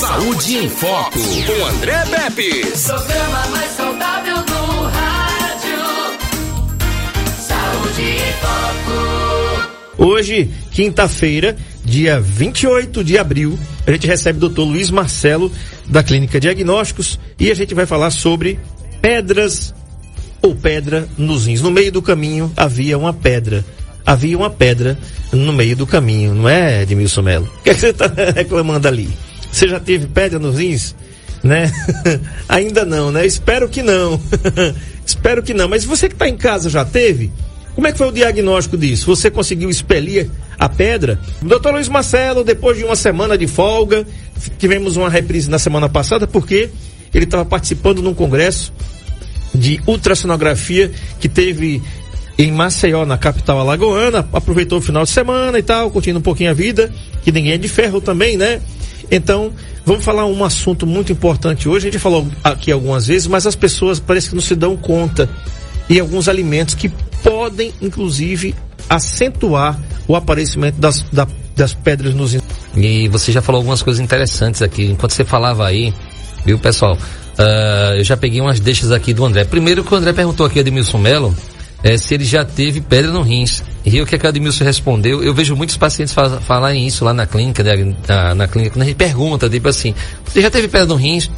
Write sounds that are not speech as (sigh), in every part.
Saúde em Foco, com André Pepe. Programa mais saudável do rádio. Saúde em Foco. Hoje, quinta-feira, dia 28 de abril, a gente recebe o doutor Luiz Marcelo, da Clínica Diagnósticos, e a gente vai falar sobre pedras ou pedra nos rins. No meio do caminho havia uma pedra. Havia uma pedra no meio do caminho, não é, Edmilson Melo? (laughs) O que, é que você está reclamando ali? Você já teve pedra nos rins? Né? (laughs) Ainda não, né? Espero que não. (laughs) Espero que não. Mas você que está em casa já teve? Como é que foi o diagnóstico disso? Você conseguiu expelir a pedra? Doutor Luiz Marcelo, depois de uma semana de folga, tivemos uma reprise na semana passada porque ele estava participando num congresso de ultrassonografia que teve em Maceió, na capital alagoana, aproveitou o final de semana e tal, curtindo um pouquinho a vida, que ninguém é de ferro também, né? Então, vamos falar um assunto muito importante hoje. A gente falou aqui algumas vezes, mas as pessoas parece que não se dão conta. E alguns alimentos que podem, inclusive, acentuar o aparecimento das, da, das pedras nos E você já falou algumas coisas interessantes aqui. Enquanto você falava aí, viu, pessoal? Uh, eu já peguei umas deixas aqui do André. Primeiro que o André perguntou aqui Edmilson Melo é, se ele já teve pedra no rins. E o que, é que a respondeu? Eu vejo muitos pacientes fal falarem isso lá na clínica, né, na, na, clínica, quando a gente pergunta, tipo assim, você já teve pedra no rins?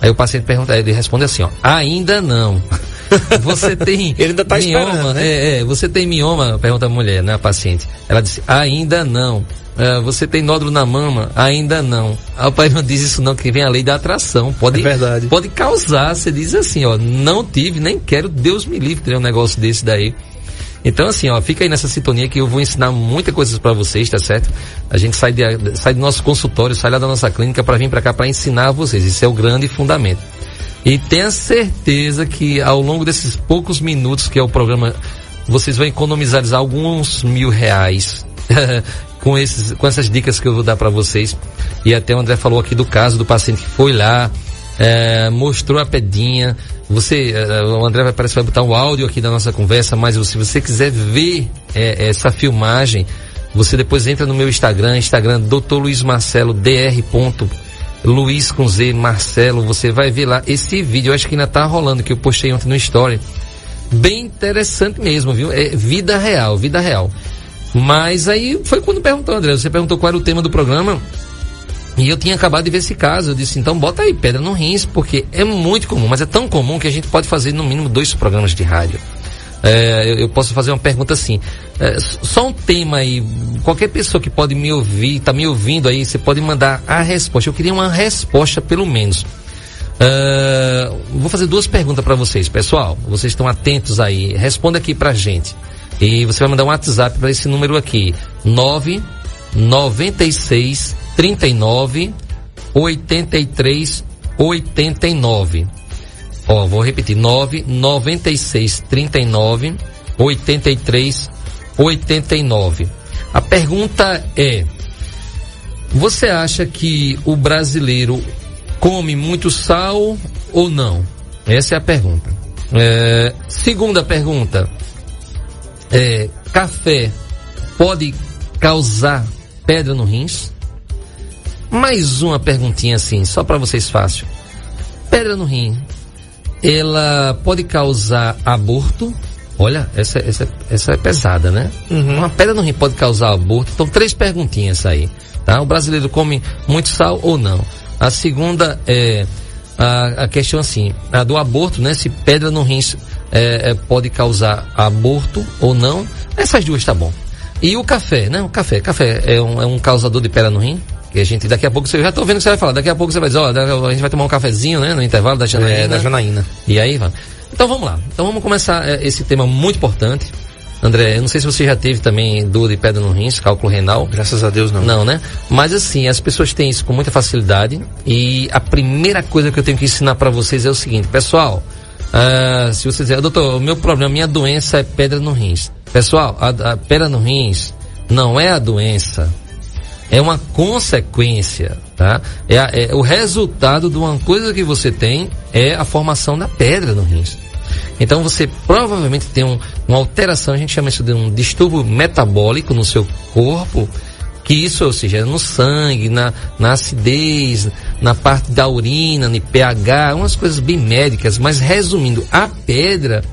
Aí o paciente pergunta, ele responde assim, ó, ainda não. (laughs) Você tem ele ainda tá mioma, né? É, é, você tem mioma? Pergunta a mulher, né, a paciente. Ela disse, ainda não. Uh, você tem nódulo na mama? Ainda não. Ah, o pai não diz isso não, que vem a lei da atração. Pode, é verdade. Pode causar. Você diz assim, ó, não tive, nem quero, Deus me livre ter um negócio desse daí. Então, assim, ó, fica aí nessa sintonia que eu vou ensinar muita coisas para vocês, tá certo? A gente sai, de, sai do nosso consultório, sai lá da nossa clínica para vir para cá para ensinar vocês. Isso é o grande fundamento. E tenha certeza que ao longo desses poucos minutos que é o programa, vocês vão economizar alguns mil reais (laughs) com, esses, com essas dicas que eu vou dar para vocês. E até o André falou aqui do caso do paciente que foi lá, é, mostrou a pedinha. Você, é, o André vai, parece que vai botar um áudio aqui da nossa conversa, mas se você quiser ver é, essa filmagem, você depois entra no meu Instagram, Instagram Dr. Luiz Marcelo, dr. Luiz com Z, Marcelo, você vai ver lá esse vídeo, eu acho que ainda tá rolando, que eu postei ontem no Story. Bem interessante mesmo, viu? É vida real, vida real. Mas aí foi quando perguntou, André, você perguntou qual era o tema do programa. E eu tinha acabado de ver esse caso. Eu disse, então bota aí pedra no rins, porque é muito comum, mas é tão comum que a gente pode fazer no mínimo dois programas de rádio. É, eu, eu, posso fazer uma pergunta assim. É, só um tema aí. Qualquer pessoa que pode me ouvir, está me ouvindo aí, você pode mandar a resposta. Eu queria uma resposta, pelo menos. É, vou fazer duas perguntas para vocês, pessoal. Vocês estão atentos aí. Responda aqui pra gente. E você vai mandar um WhatsApp para esse número aqui: 996 39 83 89. Ó, vou repetir: 996 39 83 89. A pergunta é: Você acha que o brasileiro come muito sal ou não? Essa é a pergunta. É, segunda pergunta: é, café pode causar pedra no rins? Mais uma perguntinha assim, só para vocês fácil. Pedra no rim, ela pode causar aborto? Olha, essa, essa, essa é pesada, né? Uhum. Uma pedra no rim pode causar aborto? Então, três perguntinhas aí, tá? O brasileiro come muito sal ou não? A segunda é a, a questão assim, a do aborto, né? Se pedra no rins é, é, pode causar aborto ou não. Essas duas tá bom. E o café, né? O café. Café é um, é um causador de pedra no rim? Que a gente, daqui a pouco, você já tô vendo o que você vai falar. Daqui a pouco você vai dizer, ó, a gente vai tomar um cafezinho, né? No intervalo da Janaína. É, da Janaína. E aí, vamos. Então vamos lá. Então vamos começar é, esse tema muito importante. André, eu não sei se você já teve também dor de pedra no rins, cálculo renal. Graças a Deus não. Não, né? Mas assim, as pessoas têm isso com muita facilidade. E a primeira coisa que eu tenho que ensinar para vocês é o seguinte, pessoal. Uh, se você dizer, doutor, o meu problema, minha doença é pedra no rins. Pessoal, a, a pedra no rins não é a doença, é uma consequência, tá? É, é, o resultado de uma coisa que você tem é a formação da pedra no rins. Então você provavelmente tem um, uma alteração, a gente chama isso de um distúrbio metabólico no seu corpo, Que isso, ou seja, no sangue, na, na acidez, na parte da urina, no pH, umas coisas bem médicas, mas resumindo, a pedra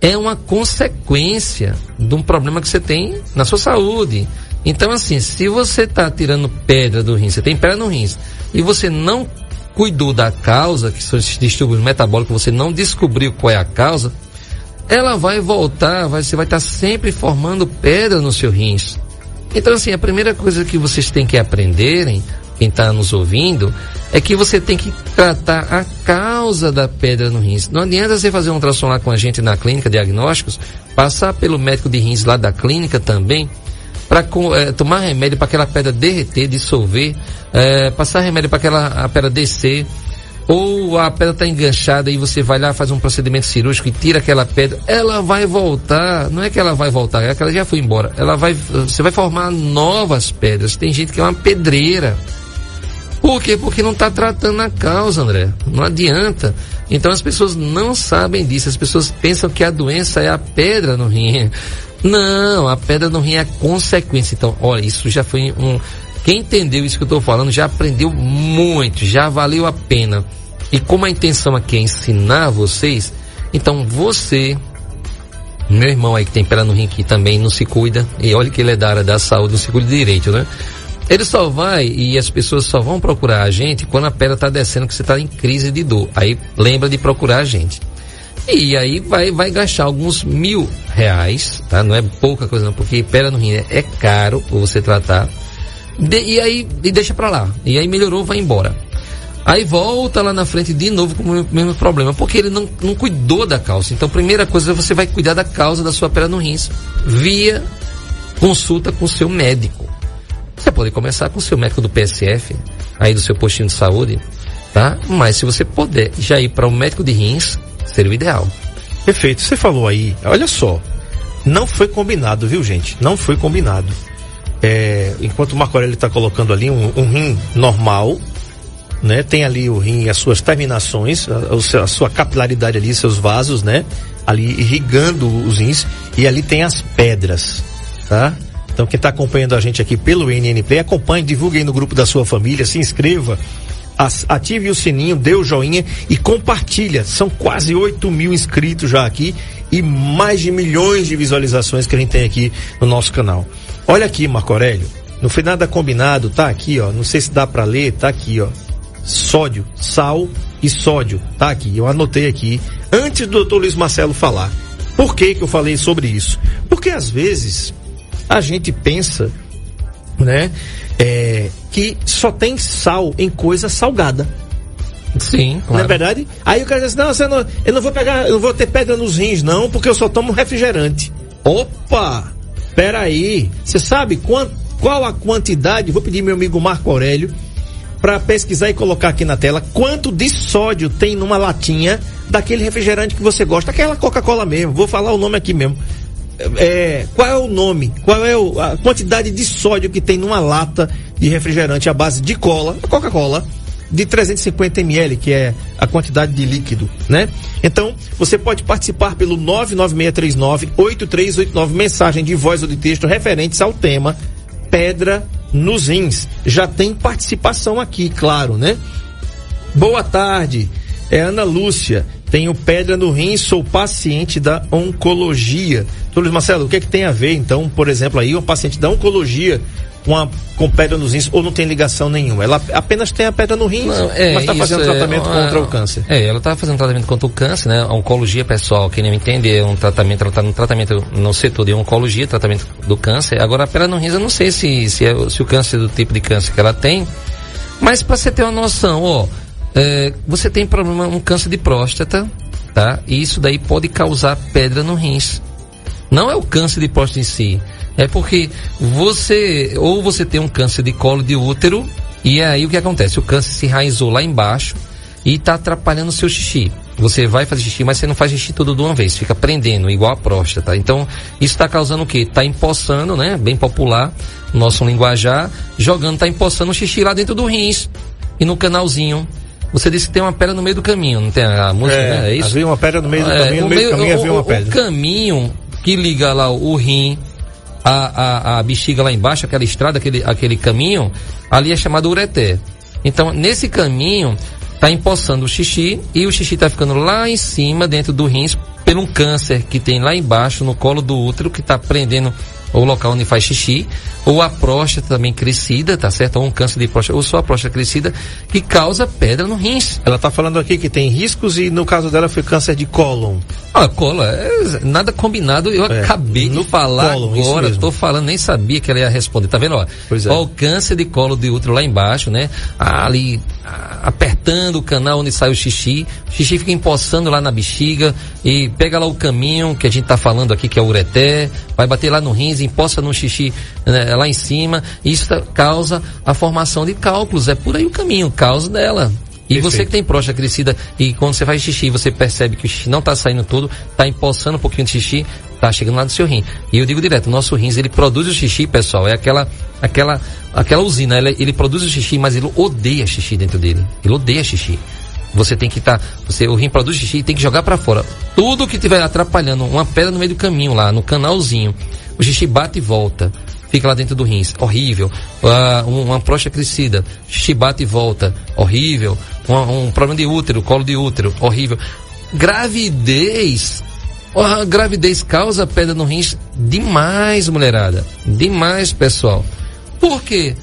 é uma consequência de um problema que você tem na sua saúde. Então, assim, se você está tirando pedra do rim, você tem pedra no rim, e você não cuidou da causa, que são esses distúrbios metabólicos, você não descobriu qual é a causa, ela vai voltar, vai, você vai estar tá sempre formando pedra no seu rins. Então, assim, a primeira coisa que vocês têm que aprenderem, quem está nos ouvindo, é que você tem que tratar a causa da pedra no rins. Não adianta você fazer um ultrassom lá com a gente na clínica diagnósticos, passar pelo médico de rins lá da clínica também, para é, tomar remédio para aquela pedra derreter, dissolver, é, passar remédio para aquela pedra descer, ou a pedra está enganchada e você vai lá faz um procedimento cirúrgico e tira aquela pedra, ela vai voltar. Não é que ela vai voltar, é que ela já foi embora. Ela vai, você vai formar novas pedras. Tem gente que é uma pedreira. Por quê? Porque não está tratando a causa, André. Não adianta. Então as pessoas não sabem disso. As pessoas pensam que a doença é a pedra no rim. Não, a pedra no rim é consequência. Então, olha, isso já foi um. Quem entendeu isso que eu estou falando já aprendeu muito, já valeu a pena. E como a intenção aqui é ensinar vocês, então você, meu irmão aí que tem pedra no rim que também não se cuida, e olha que ele é da área da saúde, não se cuida direito, né? Ele só vai e as pessoas só vão procurar a gente quando a pedra está descendo, que você está em crise de dor. Aí lembra de procurar a gente. E aí vai, vai gastar alguns mil reais, tá? Não é pouca coisa não, porque pedra no rim é, caro para você tratar. De, e aí e deixa para lá. E aí melhorou, vai embora. Aí volta lá na frente de novo com o mesmo problema, porque ele não, não cuidou da causa. Então, primeira coisa, você vai cuidar da causa da sua pedra no rins via consulta com o seu médico. Você pode começar com o seu médico do PSF, aí do seu postinho de saúde, tá? Mas se você puder já ir para um médico de rins, seria o ideal. Perfeito. Você falou aí, olha só, não foi combinado, viu, gente? Não foi combinado. É, enquanto o Marco Aurélio está colocando ali um, um, rim normal, né? Tem ali o rim, as suas terminações, a, a, sua capilaridade ali, seus vasos, né? Ali irrigando os rins e ali tem as pedras, tá? Então quem está acompanhando a gente aqui pelo NNP, acompanhe, divulgue aí no grupo da sua família, se inscreva, ative o sininho, dê o joinha e compartilha. São quase 8 mil inscritos já aqui e mais de milhões de visualizações que a gente tem aqui no nosso canal. Olha aqui, Marco Aurélio. Não foi nada combinado, tá aqui, ó. Não sei se dá para ler, tá aqui, ó. Sódio, sal e sódio, tá aqui. Eu anotei aqui antes do doutor Luiz Marcelo falar. Por que que eu falei sobre isso? Porque às vezes a gente pensa, né, é, que só tem sal em coisa salgada. Sim, claro. Não é verdade? Aí o cara diz, não, você não, eu não vou pegar, eu não vou ter pedra nos rins, não, porque eu só tomo refrigerante. Opa! Peraí, você sabe quant, qual a quantidade? Vou pedir meu amigo Marco Aurélio para pesquisar e colocar aqui na tela quanto de sódio tem numa latinha daquele refrigerante que você gosta, aquela Coca-Cola mesmo. Vou falar o nome aqui mesmo. É, qual é o nome? Qual é o, a quantidade de sódio que tem numa lata de refrigerante à base de cola, Coca-Cola? de 350 ml, que é a quantidade de líquido, né? Então, você pode participar pelo 99639-8389, mensagem de voz ou de texto referentes ao tema Pedra nos Rins. Já tem participação aqui, claro, né? Boa tarde, é Ana Lúcia. Tenho pedra no rim, sou paciente da oncologia. Doutor Marcelo, o que é que tem a ver, então, por exemplo, aí, um paciente da oncologia com, a, com pedra nos rins ou não tem ligação nenhuma. Ela apenas tem a pedra no rim, é, mas está fazendo tratamento é, contra o câncer. É, ela está fazendo tratamento contra o câncer, né? A oncologia, pessoal, quem não entende, é um tratamento, ela está no tratamento no setor de oncologia, tratamento do câncer. Agora, a pedra no rins, eu não sei se, se, é, se o câncer é do tipo de câncer que ela tem, mas para você ter uma noção, ó, é, você tem problema, um câncer de próstata, tá? E isso daí pode causar pedra no rins. Não é o câncer de próstata em si, é porque você, ou você tem um câncer de colo de útero, e aí o que acontece? O câncer se enraizou lá embaixo e está atrapalhando o seu xixi. Você vai fazer xixi, mas você não faz xixi tudo de uma vez, fica prendendo, igual a próstata. Então, isso está causando o quê? Está empossando, né? Bem popular, nosso linguajar, jogando, está empossando o xixi lá dentro do rins e no canalzinho. Você disse que tem uma pedra no meio do caminho, não tem a música, é, né? É isso? Havia uma pedra no meio do é, caminho, no meio, meio do caminho havia uma pedra. O caminho que liga lá o rim a, a, a bexiga lá embaixo, aquela estrada, aquele, aquele caminho, ali é chamado ureté. Então, nesse caminho, tá empoçando o xixi e o xixi tá ficando lá em cima, dentro do rins, por um câncer que tem lá embaixo, no colo do útero, que tá prendendo o local onde faz xixi, ou a próstata também crescida, tá certo? Ou um câncer de próstata, ou só a próstata crescida, que causa pedra no rins. Ela tá falando aqui que tem riscos e no caso dela foi câncer de cólon. Ah, colo, é, nada combinado, eu É, acabei de falar isso agora, tô falando, nem sabia que ela ia responder, tá vendo, ó? Pois é. Ó, o câncer de colo de útero lá embaixo, né? Ali, apertando o canal onde sai o xixi, o xixi fica empoçando lá na bexiga e pega lá o caminho que a gente tá falando aqui, que é o ureté, vai bater lá no rins, empoça no xixi né, lá em cima, isso tá- causa a formação de cálculos, é por aí o caminho, causa dela. E Perfeito. você que tem próstata crescida e quando você faz xixi, você percebe que o xixi não está saindo todo, está empoçando um pouquinho de xixi, tá chegando lá no seu rim. E eu digo direto, o nosso rins, ele produz o xixi, pessoal, é aquela aquela aquela usina, ele, ele produz o xixi, mas ele odeia xixi dentro dele. Ele odeia xixi. Você tem que estar, você o rim produz xixi e tem que jogar para fora. Tudo que estiver atrapalhando, uma pedra no meio do caminho lá, no canalzinho, o xixi bate e volta. Fica lá dentro do rins, horrível. Um- uma próstata crescida, xixi bate e volta, horrível. Um, um problema de útero, colo de útero, horrível. Gravidez, a gravidez causa pedra no rins demais, mulherada. Demais, pessoal. Por quê?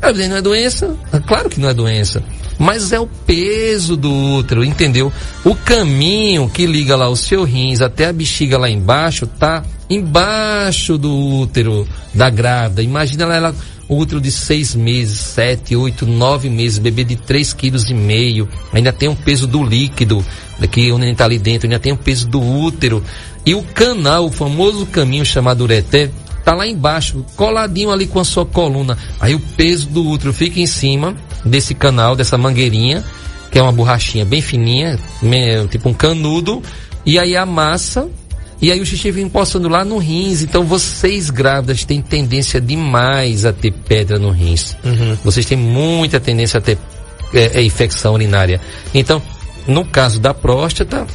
Gravidez não é doença? Ah, Claro que não é doença. Mas é o peso do útero, entendeu? O caminho que liga lá o seu rins até a bexiga lá embaixo tá embaixo do útero da grávida. Imagina ela, ela útero de seis meses, sete, oito, nove meses, bebê de três quilos e meio. Ainda tem o peso do líquido, que o neném tá ali dentro, ainda tem o peso do útero. E o canal, o famoso caminho chamado ureté, tá lá embaixo, coladinho ali com a sua coluna. Aí o peso do útero fica em cima desse canal, dessa mangueirinha, que é uma borrachinha bem fininha, tipo um canudo, e aí a massa, e aí o xixi vem empoçando lá no rins. Então vocês grávidas têm tendência demais a ter pedra no rins. Vocês têm muita tendência a ter é, é, infecção urinária. Então, no caso da próstata,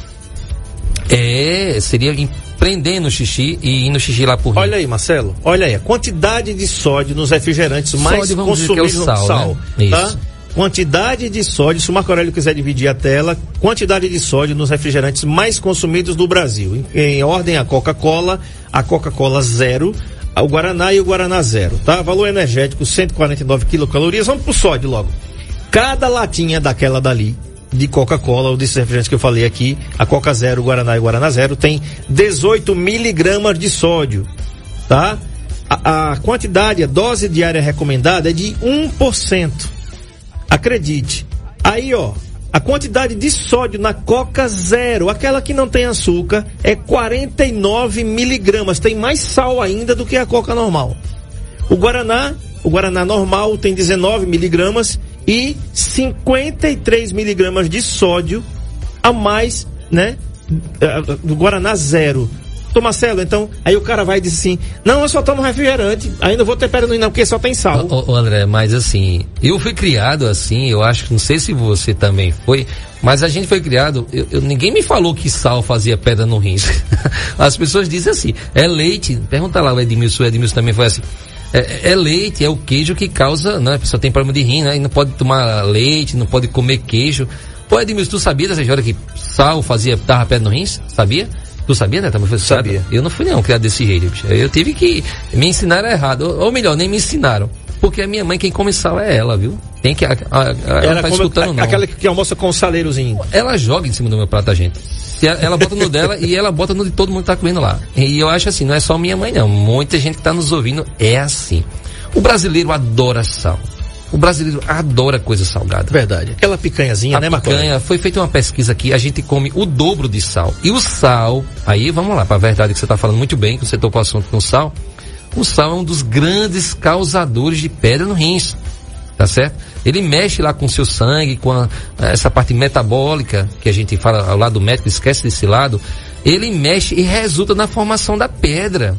é, seria prender no xixi e ir no xixi lá por rim. Olha aí, Marcelo. Olha aí, a quantidade de sódio nos refrigerantes mais Sódio, vamos dizer que é o consumidos no sal, né? tá? Isso. Quantidade de sódio, se o Marco Aurélio quiser dividir a tela, quantidade de sódio nos refrigerantes mais consumidos do Brasil. Em, em ordem a Coca-Cola, a Coca-Cola zero, o Guaraná e o Guaraná zero, tá? Valor energético 149 quilocalorias. Vamos pro sódio logo. Cada latinha daquela dali de Coca-Cola, ou desses refrigerantes que eu falei aqui, a Coca Zero, o Guaraná e o Guaraná Zero, tem 18 miligramas de sódio, tá? A, a quantidade, a dose diária recomendada é de 1%. Acredite. Aí, ó, a quantidade de sódio na Coca Zero, aquela que não tem açúcar, é 49 miligramas. Tem mais sal ainda do que a Coca normal. O Guaraná, o Guaraná normal tem 19 miligramas e 53 miligramas de sódio a mais, né? Do Guaraná zero. Ô Marcelo, então, aí o cara vai e diz assim, não, eu só tomo refrigerante, ainda vou ter não, porque só tem sal. Ô, ô, André, mas assim, eu fui criado assim, eu acho que não sei se você também foi, mas a gente foi criado, eu, eu- ninguém me falou que sal fazia pedra no rins. (laughs) As pessoas dizem assim, é leite, pergunta lá o Edmilson, o Edmilson também foi assim. É, é leite, é o queijo que causa, né? A pessoa tem problema de rim, né? E não pode tomar leite, não pode comer queijo. Pô, Edmilson, tu sabia dessa história que sal fazia, dava pedra no rins? Sabia? Tu sabia, né? Foi Sabia. Eu não fui não criado desse jeito, bicho. Eu tive que me ensinar errado. Ou, ou melhor, nem me ensinaram. Porque a minha mãe, quem come sal é ela, viu? Tem que. A, a, a, ela tá como escutando, não. aquela que almoça com saleirozinho. Ela joga em cima do meu prato, a gente. Ela, ela bota no dela e ela bota no de todo mundo que tá comendo lá. E eu acho assim, não é só minha mãe, não. Muita gente que tá nos ouvindo é assim. O brasileiro adora sal. O brasileiro adora coisa salgada. Verdade. Aquela picanhazinha, A né, Marco Aurélio? picanha, foi feita uma pesquisa aqui, a gente come o dobro de sal. E o sal, aí vamos lá, para a verdade que você está falando muito bem, que você tocou o assunto com o sal. O sal é um dos grandes causadores de pedra no rins. Tá certo? Ele mexe lá com o seu sangue, com a- essa parte metabólica, que a gente fala ao lado do médico, esquece desse lado. Ele mexe e resulta na formação da pedra.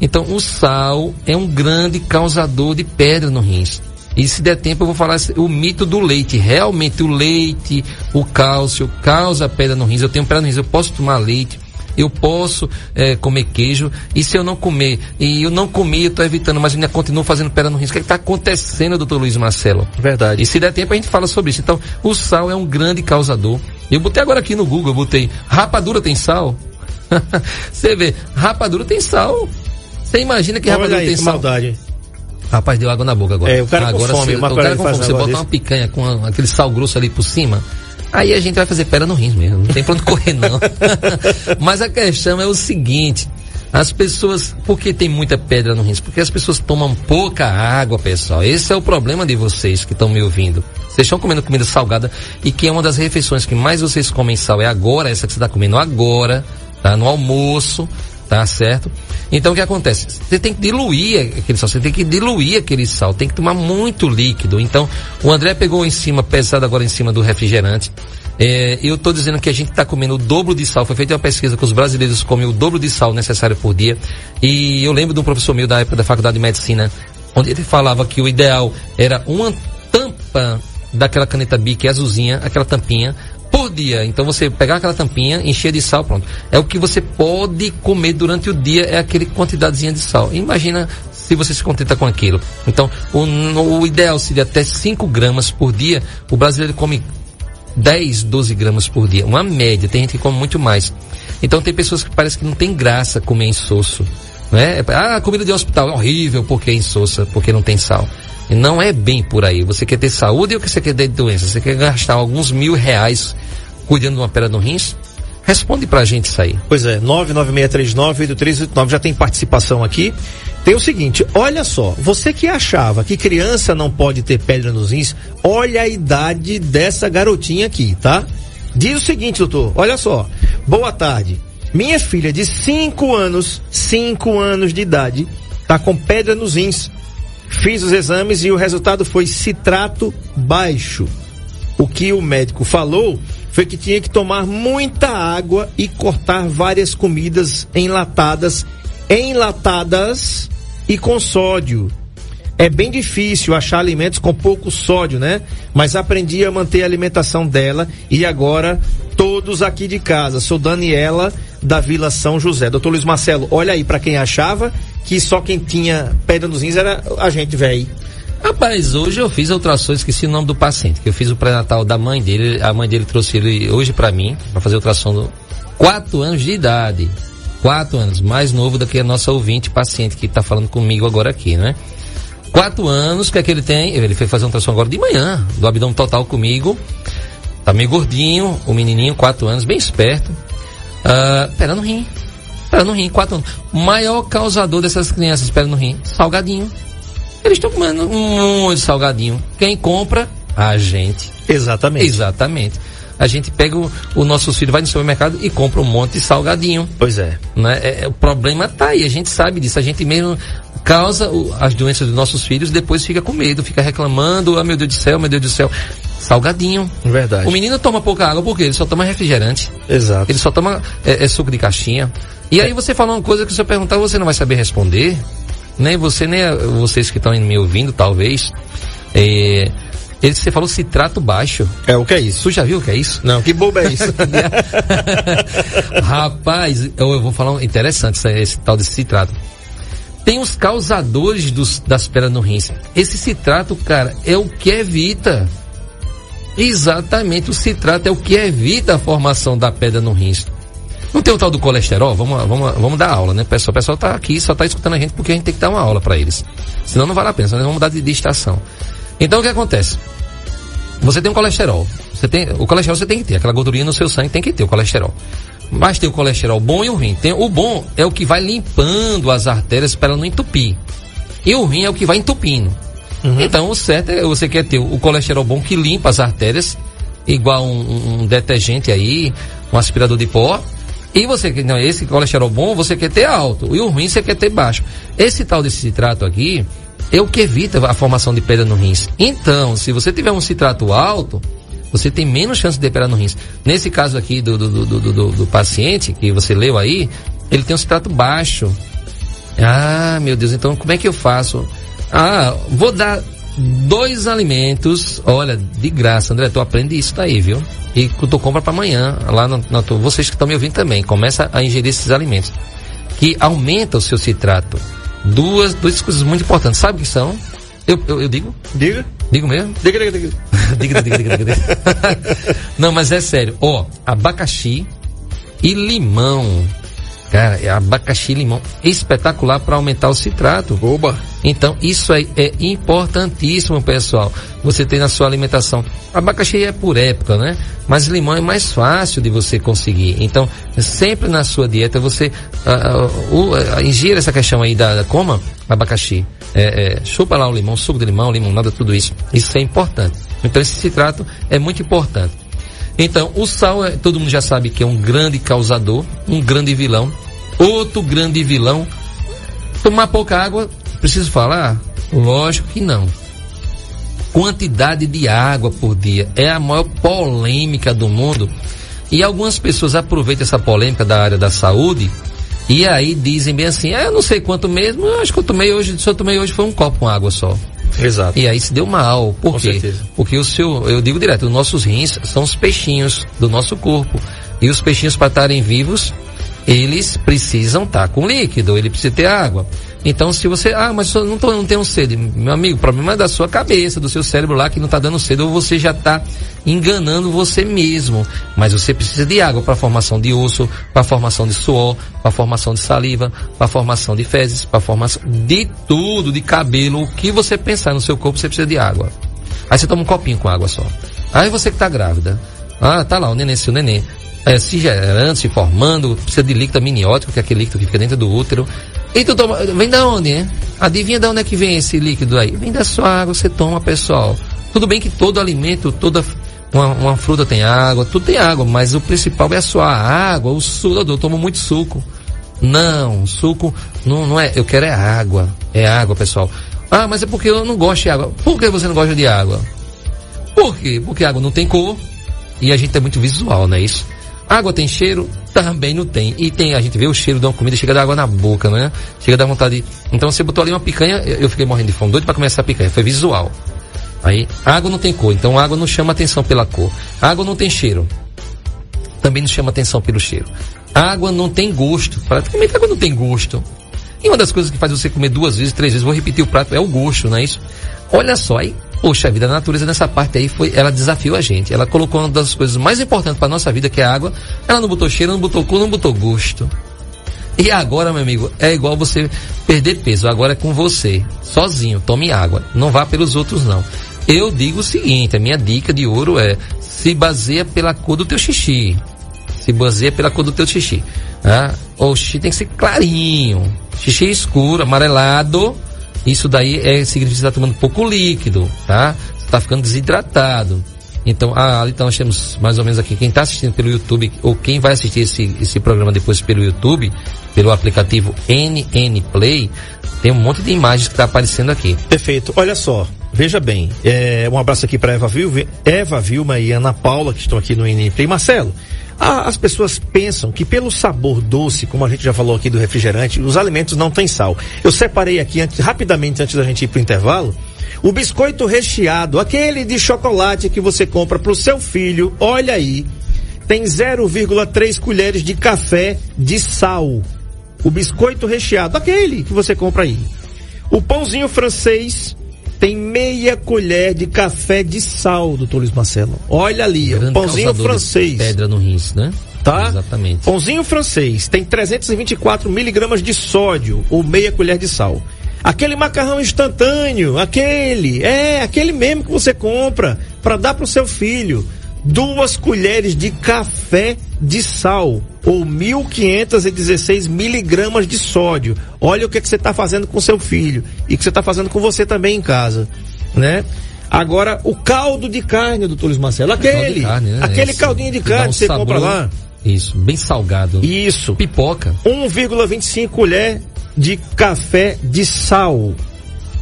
Então, o sal é um grande causador de pedra no rins. E se der tempo, eu vou falar o mito do leite. Realmente, o leite, o cálcio, causa pedra no rins. Eu tenho pedra no rins, eu posso tomar leite. eu posso é, comer queijo, e se eu não comer, e eu não comi, eu tô evitando, mas ainda continuo fazendo pedra no rim. O que está acontecendo, doutor Luiz Marcelo? Verdade. E se der tempo a gente fala sobre isso. Então, o sal é um grande causador. Eu botei agora aqui no Google, eu botei rapadura tem sal? (laughs) Você vê, rapadura tem sal. Você imagina que Olha rapadura aí, tem que sal? maldade. Rapaz, deu água na boca agora. É, o cara com agora fome, você, uma o cara com fome, você bota negócio uma picanha com a- aquele sal grosso ali por cima. Aí a gente vai fazer pedra no rins mesmo. Não tem pra onde correr, não. (laughs) Mas a questão é o seguinte. As pessoas, por que tem muita pedra no rins? Porque as pessoas tomam pouca água, pessoal. Esse é o problema de vocês que estão me ouvindo. Vocês estão comendo comida salgada e que é uma das refeições que mais vocês comem sal é agora, essa que você está comendo agora, tá? No almoço, tá certo? Então o que acontece? Você tem que diluir aquele sal, você tem que diluir aquele sal, tem que tomar muito líquido. Então, o André pegou em cima, pesado agora em cima do refrigerante. É, eu estou dizendo que a gente está comendo o dobro de sal. Foi feita uma pesquisa que os brasileiros comem o dobro de sal necessário por dia. E eu lembro de um professor meu da época da Faculdade de Medicina, onde ele falava que o ideal era uma tampa daquela caneta Bic azulzinha, aquela tampinha, por dia. Então você pegar aquela tampinha, encher de sal, pronto. É o que você pode comer durante o dia, é aquele quantidadezinha de sal. Imagina se você se contenta com aquilo. Então, o, o ideal seria até 5 gramas por dia. O brasileiro come 10, 12 gramas por dia. Uma média, tem gente que come muito mais. Então tem pessoas que parece que não tem graça comer insosso. Né? Ah, comida de hospital é horrível porque é insossa, porque não tem sal. E não é bem por aí. Você quer ter saúde ou você quer ter doença? Você quer gastar alguns mil reais cuidando de uma pedra no rins? Responde pra gente isso aí. Pois é, 996398389 já tem participação aqui. Tem o seguinte, olha só, você que achava que criança não pode ter pedra nos rins, olha a idade dessa garotinha aqui, tá? Diz o seguinte, doutor, olha só. Boa tarde. Minha filha de 5 anos, 5 anos de idade, tá com pedra nos rins. Fiz os exames e o resultado foi citrato baixo. O que o médico falou foi que tinha que tomar muita água e cortar várias comidas enlatadas, enlatadas e com sódio. É bem difícil achar alimentos com pouco sódio, né? Mas aprendi a manter a alimentação dela e agora todos aqui de casa. Sou Daniela da Vila São José. Doutor Luiz Marcelo, olha aí para quem achava que só quem tinha pedra nos rins era a gente, velho. Rapaz, hoje eu fiz ultrassom, esqueci o nome do paciente, que eu fiz o pré-natal da mãe dele, a mãe dele trouxe ele hoje pra mim, pra fazer ultrassom do 4 anos de idade. 4 anos, mais novo do que a nossa ouvinte paciente que tá falando comigo agora aqui, né? 4 anos, o que é que ele tem? Ele foi fazer um ultrassom agora de manhã, do abdômen total comigo. Tá meio gordinho, o menininho, 4 anos, bem esperto. Ah, pera no rim. Pera no rim, 4 anos. Maior causador dessas crianças, pera no rim, salgadinho. Eles estão comendo um monte de salgadinho. Quem compra? A gente. Exatamente. Exatamente. A gente pega o, o nossos filhos, vai no supermercado e compra um monte de salgadinho. Pois é. Né? É, é, o problema tá aí, a gente sabe disso. A gente mesmo causa o- as doenças dos nossos filhos, depois fica com medo, fica reclamando, ah meu Deus do céu, meu Deus do céu. Salgadinho. Verdade. O menino toma pouca água porque ele só toma refrigerante. Exato. Ele só toma é, é, suco de caixinha. E aí você fala uma coisa que se eu perguntar você não vai saber responder. Nem você, nem a- vocês que estão me ouvindo, talvez. É, ele, você falou citrato baixo. É o que é isso? Tu já viu o que é isso? Não, que bobo é isso? (laughs) Rapaz, eu, eu vou falar um interessante esse, esse tal desse citrato. Tem os causadores dos, das pedras no rins. Esse citrato, cara, é o que evita. Exatamente, o citrato é o que evita a formação da pedra no rins. Não tem o tal do colesterol? Vamos, vamos, vamos dar aula, né? Pessoal, o pessoal tá aqui, só tá escutando a gente porque a gente tem que dar uma aula para eles. Senão não vale a pena, senão vamos mudar de, de estação. Então o que acontece? Você tem um colesterol. Você tem, o colesterol você tem que ter, aquela gordurinha no seu sangue tem que ter o colesterol. Mas tem o colesterol bom e o ruim. Tem, o bom é o que vai limpando as artérias para não entupir. E o ruim é o que vai entupindo. Então o certo é você quer ter o colesterol bom que limpa as artérias, igual um, um- detergente aí, um aspirador de pó. E você não, esse colesterol bom você quer ter alto. E o ruim você quer ter baixo. Esse tal desse citrato aqui é o que evita a formação de pedra no rins. Então, se você tiver um citrato alto, você tem menos chance de pedra no rins. Nesse caso aqui do, do, do, do, paciente que você leu aí, ele tem um citrato baixo. Ah, meu Deus, então como é que eu faço? Ah, vou dar dois alimentos, olha, de graça, André, tu aprende isso daí, viu? E tu compra para amanhã, lá na, na vocês que estão me ouvindo também, começa a ingerir esses alimentos, que aumenta o seu citrato. Duas, duas coisas muito importantes, sabe o que são? Eu, eu, eu digo? Diga. Digo mesmo? Diga, diga, diga. (laughs) diga, diga, diga, diga. (laughs) Não, mas é sério. Ó, abacaxi e limão. Cara, é abacaxi limão espetacular para aumentar o citrato. Oba. Então, isso aí é importantíssimo, pessoal. Você tem na sua alimentação. Abacaxi é por época, né? Mas limão é mais fácil de você conseguir. Então, sempre na sua dieta você uh, uh, uh, ingira essa questão aí da, da coma abacaxi. É, é, chupa lá o limão, suco de limão, limonada, tudo isso. Isso é importante. Então, esse citrato é muito importante. Então, o sal, é, todo mundo já sabe que é um grande causador, um grande vilão. Outro grande vilão. Tomar pouca água, preciso falar? Lógico que não. Quantidade de água por dia é a maior polêmica do mundo. E algumas pessoas aproveitam essa polêmica da área da saúde e aí dizem bem assim, ah, eu não sei quanto mesmo, eu acho que eu tomei hoje, se eu tomei hoje foi um copo com água só. Exato. E aí se deu mal. Por Com quê? certeza. Porque o seu, eu digo direto, os nossos rins são os peixinhos do nosso corpo. E os peixinhos para estarem vivos, eles precisam estar com líquido, ele precisa ter água. Então se você, ah, mas eu não, tô, não tenho sede, meu amigo, o problema é da sua cabeça, do seu cérebro lá que não está dando sede, ou você já está enganando você mesmo. Mas você precisa de água para formação de osso, para formação de suor, para formação de saliva, para formação de fezes, para formação de tudo, de cabelo, o que você pensar no seu corpo, você precisa de água. Aí você toma um copinho com água só. Aí você que está grávida, ah, tá lá o neném, seu neném, é, se gerando, se formando, precisa de líquido amniótico, que é aquele líquido que fica dentro do útero. E tu toma, vem da onde, hein? Adivinha de onde é que vem esse líquido aí? Vem da sua água, você toma, pessoal. Tudo bem que todo alimento, toda uma, uma fruta tem água, tudo tem água, mas o principal é a sua água, o suco. Eu tomo muito suco. Não, suco não, não é. Eu quero é água. É água, pessoal. Ah, mas é porque eu não gosto de água. Por que você não gosta de água? Por quê? Porque a água não tem cor e a gente é muito visual, não é isso? Água tem cheiro? Também não tem. E tem, a gente vê o cheiro de uma comida, chega a dar água na boca, né? Chega a dar vontade de... Então você botou ali uma picanha, eu fiquei morrendo de fome, doido pra comer essa picanha. Foi visual. Aí, água não tem cor, então água não chama atenção pela cor. Água não tem cheiro. Também não chama atenção pelo cheiro. Água não tem gosto. Praticamente água não tem gosto. E uma das coisas que faz você comer duas vezes, três vezes, vou repetir o prato, é o gosto, não é isso? Olha só, aí, poxa vida, a natureza nessa parte aí foi, ela desafiou a gente. Ela colocou uma das coisas mais importantes para nossa vida, que é a água. Ela não botou cheiro, não botou cor, não botou gosto. E agora, meu amigo, é igual você perder peso. Agora é com você, sozinho. Tome água. Não vá pelos outros, não. Eu digo o seguinte: a minha dica de ouro é se baseia pela cor do teu xixi. Se baseia pela cor do teu xixi. Tá? O xixi tem que ser clarinho. Xixi escuro, amarelado. Isso daí é significa que você está tomando pouco líquido, tá? Está ficando desidratado. Então, ah, então nós temos mais ou menos aqui, quem está assistindo pelo YouTube, ou quem vai assistir esse, esse programa depois pelo YouTube, pelo aplicativo NN Play, tem um monte de imagens que está aparecendo aqui. Perfeito. Olha só, veja bem. é, um abraço aqui para Eva Vilma, Eva Vilma e Ana Paula, que estão aqui no NNP. Marcelo, a- as pessoas pensam que pelo sabor doce, como a gente já falou aqui do refrigerante, os alimentos não têm sal. Eu separei aqui antes- rapidamente antes da gente ir para o intervalo. O biscoito recheado, aquele de chocolate que você compra para o seu filho, olha aí, tem 0,3 colheres de café de sal. O biscoito recheado, aquele que você compra aí. O pãozinho francês tem meia colher de café de sal, doutor Luiz Marcelo. Olha ali, Grande pãozinho francês. Pedra no rins, né? Tá? Exatamente. Pãozinho francês tem 324 miligramas de sódio ou meia colher de sal. Aquele macarrão instantâneo, aquele, é, aquele mesmo que você compra para dar pro seu filho. Duas colheres de café de sal ou 1.516 miligramas de sódio. Olha o que, que você está fazendo com seu filho e o que você está fazendo com você também em casa, né? Agora, o caldo de carne, doutor Luiz Marcelo, aquele, carne, né? aquele Esse caldinho de que carne um que você compra sabor- lá. Isso, bem salgado. Isso. Pipoca. 1,25 colher de café de sal.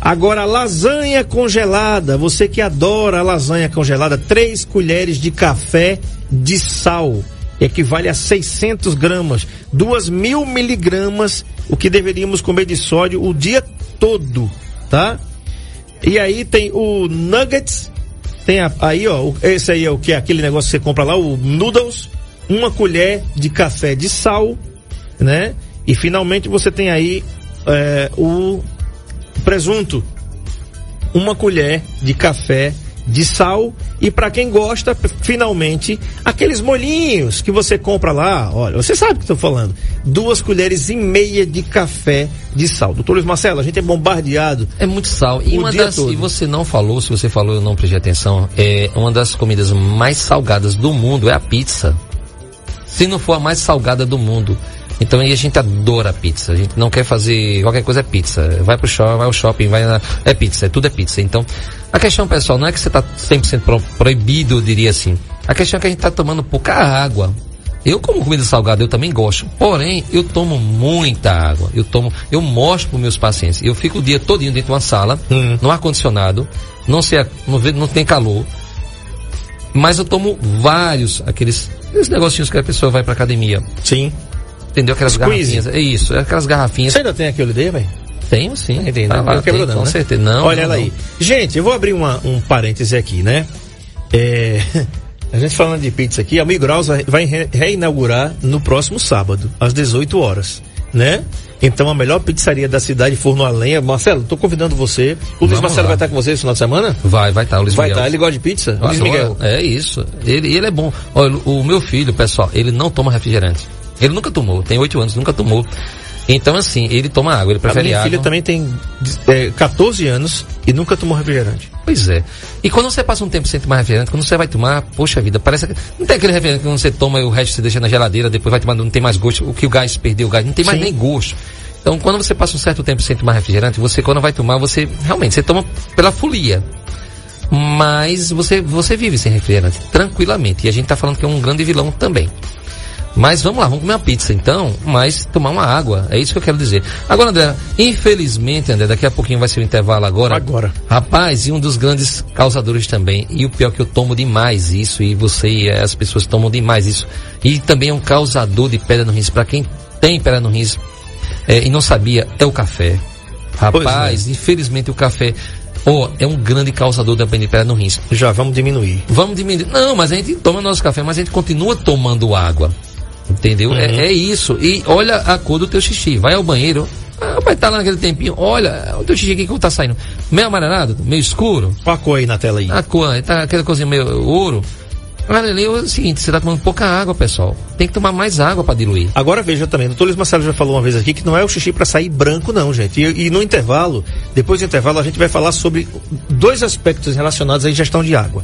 Agora, lasanha congelada. Você que adora lasanha congelada, 3 colheres de café de sal. Equivale a 600 gramas. 2 mil miligramas, o que deveríamos comer de sódio o dia todo, tá? E aí tem o nuggets, tem a- aí ó, esse aí é o que é aquele negócio que você compra lá, o noodles, uma colher de café de sal, né? E finalmente você tem aí é, o presunto, uma colher de café de sal e para quem gosta, finalmente, aqueles molhinhos que você compra lá, olha, você sabe o que tô falando. Duas colheres e meia de café de sal. Doutor Luiz Marcelo, a gente é bombardeado. É muito sal. E uma das. todo. E você não falou, se você falou, eu não prestei atenção. É uma das comidas mais salgadas do mundo é a pizza. Se não for a mais salgada do mundo. Então aí a gente adora pizza. A gente não quer fazer qualquer coisa é pizza. Vai pro shopping, vai ao shopping, vai na. É pizza, é, tudo é pizza. Então, a questão, pessoal, não é que você tá 100% pro- proibido, eu diria assim. A questão é que a gente tá tomando pouca água. Eu como comida salgada, eu também gosto. Porém, eu tomo muita água. Eu tomo, eu mostro para meus pacientes. Eu fico o dia todinho dentro de uma sala, Hum. no ar condicionado, não sei, não, não tem calor. Mas eu tomo vários aqueles, aqueles negocinhos que a pessoa vai pra academia. Sim. Entendeu? Aquelas Squeeze. garrafinhas. É isso, é aquelas garrafinhas. Você ainda tem aquele ideia, velho? Tenho sim. Tá lá, não quebrou tem, não, com né? certeza. Não. Olha não, ela não. aí. Gente, eu vou abrir uma- um parêntese aqui, né? É, (laughs) a gente falando de pizza aqui, a Migraus vai- vai re- reinaugurar no próximo sábado, às 18 horas, né? Então a melhor pizzaria da cidade, Forno a Lenha. Marcelo, tô convidando você. O Luiz Vamos Marcelo lá. vai estar com você esse final de semana? Vai, vai estar, o Luiz Vai estar, ele gosta de pizza? Luiz. Miguel. É isso. Ele, ele é bom. Olha, o meu filho, pessoal, ele não toma refrigerante. Ele nunca tomou, tem 8 anos, nunca tomou. Então, assim, ele toma água, ele A prefere minha água. filha também tem é, 14 anos e nunca tomou refrigerante. Pois é. E quando você passa um tempo sem tomar refrigerante, quando você vai tomar, poxa vida, parece que. Não tem aquele refrigerante que você toma e o resto você deixa na geladeira, depois vai tomando, não tem mais gosto. O que o gás perdeu o gás, não tem mais Sim. nem gosto. Então, quando você passa um certo tempo sem tomar refrigerante, você, quando vai tomar, você realmente, você toma pela folia. Mas você, você vive sem refrigerante, tranquilamente. E a gente tá falando que é um grande vilão também. Mas vamos lá, vamos comer uma pizza então, mas tomar uma água. É isso que eu quero dizer. Agora, André, infelizmente, André, daqui a pouquinho vai ser o intervalo agora. Agora. Rapaz, e um dos grandes causadores também, e o pior é que eu tomo demais isso, e você e as pessoas tomam demais isso. E também é um causador de pedra no rins. Para quem tem pedra no rins é, e não sabia, é o café. Rapaz, infelizmente o café ó, é um grande causador também de pedra no rins. Já vamos diminuir. Vamos diminuir. Não, mas a gente toma nosso café, mas a gente continua tomando água. Entendeu? É, é isso. E olha a cor do teu xixi. Vai ao banheiro. Ah, vai estar lá naquele tempinho. Olha, o teu xixi aqui que tá saindo. Meio amarelado, meio escuro. Qual a cor aí na tela aí? A cor, tá aquela coisinha meio ouro. Ali, é o seguinte, você tá tomando pouca água, pessoal. Tem que tomar mais água para diluir. Agora veja também, o doutor Luiz Marcelo já falou uma vez aqui que não é o xixi para sair branco, não, gente. E, e no intervalo, depois do intervalo, a gente vai falar sobre dois aspectos relacionados à ingestão de água: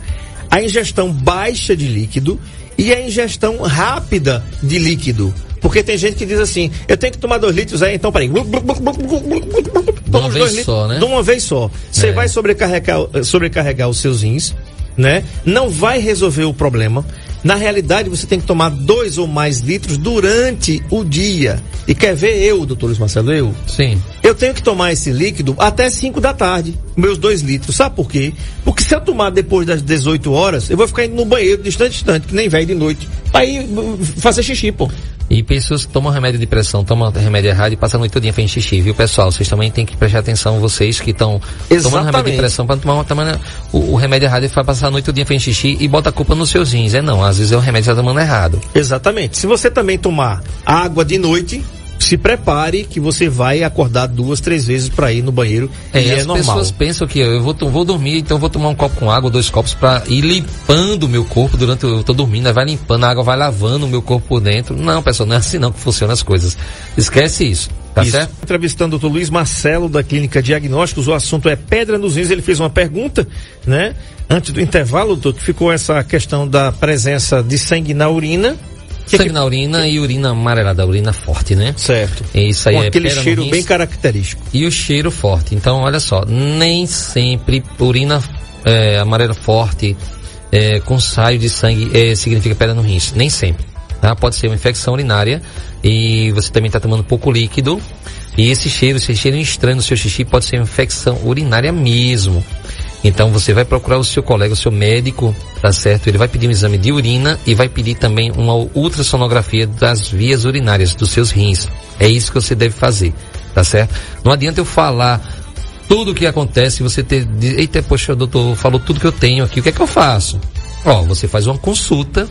a ingestão baixa de líquido e a ingestão rápida de líquido. Porque tem gente que diz assim, eu tenho que tomar dois litros aí, então peraí. Toma os dois litros só, né? De uma vez só. Você É. vai sobrecarregar, sobrecarregar os seus rins, né? Não vai resolver o problema. Na realidade, você tem que tomar dois ou mais litros durante o dia. E quer ver eu, doutor Luiz Marcelo, eu? Sim. Eu tenho que tomar esse líquido até 5 da tarde, meus dois litros. Sabe por quê? Porque se eu tomar depois das 18 horas, eu vou ficar indo no banheiro distante, distante, que nem velho de noite. Aí, fazer xixi, pô. E pessoas que tomam remédio de pressão, tomam remédio errado e passam a noite todinha fazendo xixi, viu, pessoal? Vocês também têm que prestar atenção, vocês que estão tomando remédio de pressão para tomar uma, tomando, o, o remédio errado e vai passar a noite todinha fazendo xixi e bota a culpa nos seus rins. É não, às vezes é o remédio que você tá tomando errado. Exatamente. Se você também tomar água de noite, se prepare que você vai acordar duas, três vezes para ir no banheiro. É, e é as normal. pessoas pensam que eu vou, vou dormir, então vou tomar um copo com água, dois copos para ir limpando o meu corpo durante eu tô dormindo, vai limpando, a água vai lavando o meu corpo por dentro. Não, pessoal, não é assim não que funcionam as coisas. Esquece isso, tá Isso. certo? Entrevistando o Dr. Luiz Marcelo da Clínica Diagnósticos, o assunto é pedra nos rins. Ele fez uma pergunta, né? Antes do intervalo, doutor, que ficou essa questão da presença de sangue na urina. Sangue que- na urina e urina amarelada, urina forte, né? Certo. Isso aí Com é aquele cheiro rins. bem característico. E o cheiro forte. Então, olha só, nem sempre urina é, amarela forte é, com saio de sangue é, significa pedra no rins. Nem sempre. Tá? Pode ser uma infecção urinária e você também está tomando pouco líquido. E esse cheiro, esse cheiro estranho no seu xixi pode ser uma infecção urinária mesmo. Então você vai procurar o seu colega, o seu médico, tá certo? Ele vai pedir um exame de urina e vai pedir também uma ultrassonografia das vias urinárias dos seus rins. É isso que você deve fazer, tá certo? Não adianta eu falar tudo o que acontece, você ter, eita, poxa, doutor, falou tudo que eu tenho aqui, o que é que eu faço? Ó, você faz uma consulta,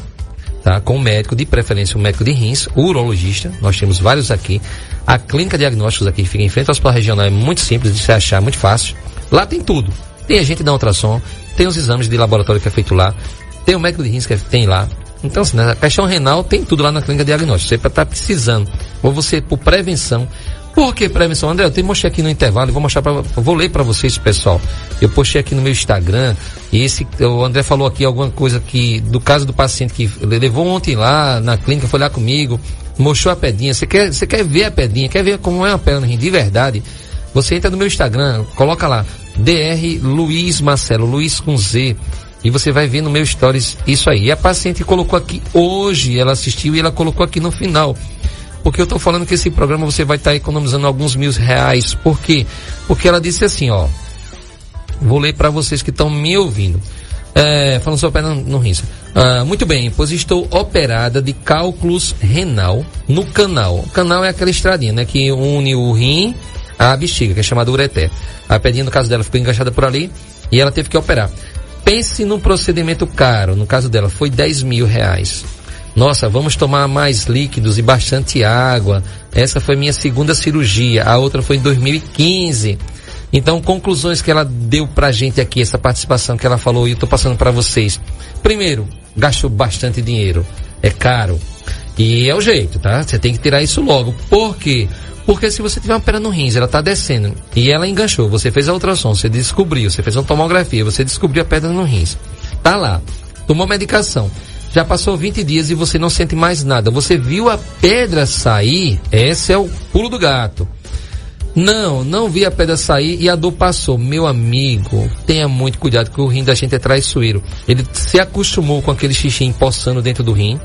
tá? Com o médico, de preferência um médico de rins, o urologista, nós temos vários aqui. A clínica diagnósticos aqui fica em frente ao hospital regional é muito simples de se achar, muito fácil. Lá tem tudo. Tem a gente da ultrassom, tem os exames de laboratório que é feito lá, tem o médico de rins que tem lá. Então, assim, na questão renal tem tudo lá na clínica diagnóstica. Você está precisando, ou você por prevenção. Por que prevenção? André, eu te mostrei aqui no intervalo, vou mostrar para, vou ler para vocês, pessoal. Eu postei aqui no meu Instagram, e esse, o André falou aqui alguma coisa que, do caso do paciente que levou ontem lá na clínica, foi lá comigo, mostrou a pedinha. Você quer, você quer ver a pedinha, quer ver como é uma rim de verdade? Você entra no meu Instagram, coloca lá, DR Luiz Marcelo, Luiz com Z, e você vai ver no meu stories isso aí. E a paciente colocou aqui hoje, ela assistiu e ela colocou aqui no final. Porque eu tô falando que esse programa você vai estar economizando alguns mil reais. Por quê? Porque ela disse assim, ó. Vou ler para vocês que estão me ouvindo. É, falando sobre a perna no rins. Ah, muito bem, pois estou operada de cálculos renal no canal. O canal é aquela estradinha, né? Que une o rim à bexiga, que é chamada ureter. A pedinha, no caso dela, ficou enganchada por ali e ela teve que operar. Pense num procedimento caro. No caso dela, foi 10 mil reais. Nossa, vamos tomar mais líquidos e bastante água. Essa foi minha segunda cirurgia. A outra foi em 2015. Então, conclusões que ela deu pra gente aqui, essa participação que ela falou, e eu tô passando para vocês. Primeiro, gastou bastante dinheiro. É caro. E é o jeito, tá? Você tem que tirar isso logo. Por quê? Porque se você tiver uma pedra no rins, ela tá descendo, e ela enganchou, você fez a ultrassom, você descobriu, você fez uma tomografia, você descobriu a pedra no rins. Tá lá. Tomou medicação. Já passou 20 dias e você não sente mais nada. Você viu a pedra sair, esse é o pulo do gato. Não, não vi a pedra sair e a dor passou. Meu amigo, tenha muito cuidado que o rim da gente é traiçoeiro. Ele se acostumou com aquele xixi empoçando dentro do rim,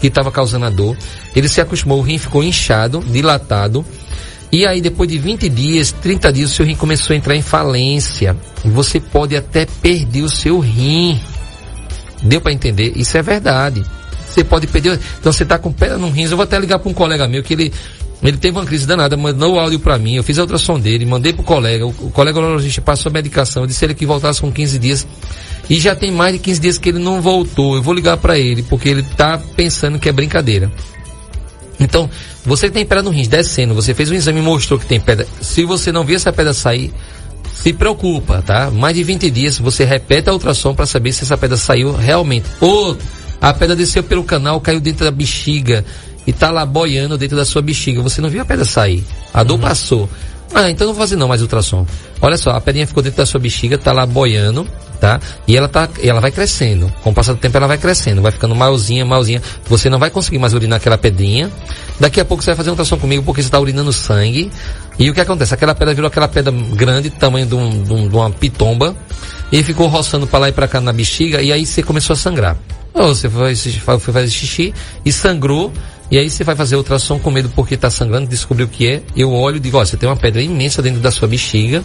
que estava causando a dor. Ele se acostumou, o rim ficou inchado, dilatado. E aí, depois de 20 dias, 30 dias, o seu rim começou a entrar em falência. Você pode até perder o seu rim. Deu para entender? Isso é verdade. Você pode perder. Então você tá com pedra no rins. Eu vou até ligar para um colega meu que ele ele teve uma crise danada, mandou o áudio para mim, eu fiz a ultrassom dele, mandei pro colega, o, o colega urologista passou a medicação, eu disse ele que voltasse com 15 dias. E já tem mais de 15 dias que ele não voltou. Eu vou ligar para ele, porque ele tá pensando que é brincadeira. Então, você tem pedra no rins descendo, você fez um exame e mostrou que tem pedra. Se você não viu essa pedra sair, se preocupa, tá? Mais de 20 dias você repete a ultrassom para saber se essa pedra saiu realmente. Ou a pedra desceu pelo canal, caiu dentro da bexiga e tá lá boiando dentro da sua bexiga. Você não viu a pedra sair. A dor passou. Ah, então não vou fazer não mais ultrassom. Olha só, a pedrinha ficou dentro da sua bexiga, tá lá boiando, tá? E ela tá, ela vai crescendo. Com o passar do tempo ela vai crescendo, vai ficando malzinha, malzinha. Você não vai conseguir mais urinar aquela pedrinha. Daqui a pouco você vai fazer um ultrassom comigo porque você está urinando sangue. E o que acontece? Aquela pedra virou aquela pedra grande, tamanho de, um, de, um- de uma pitomba, e ficou roçando para lá e para cá na bexiga, e aí você começou a sangrar. Ou você foi, foi fazer xixi e sangrou, e aí você vai fazer ultrassom com medo porque está sangrando, descobriu o que é. Eu olho e digo, ó, você tem uma pedra imensa dentro da sua bexiga,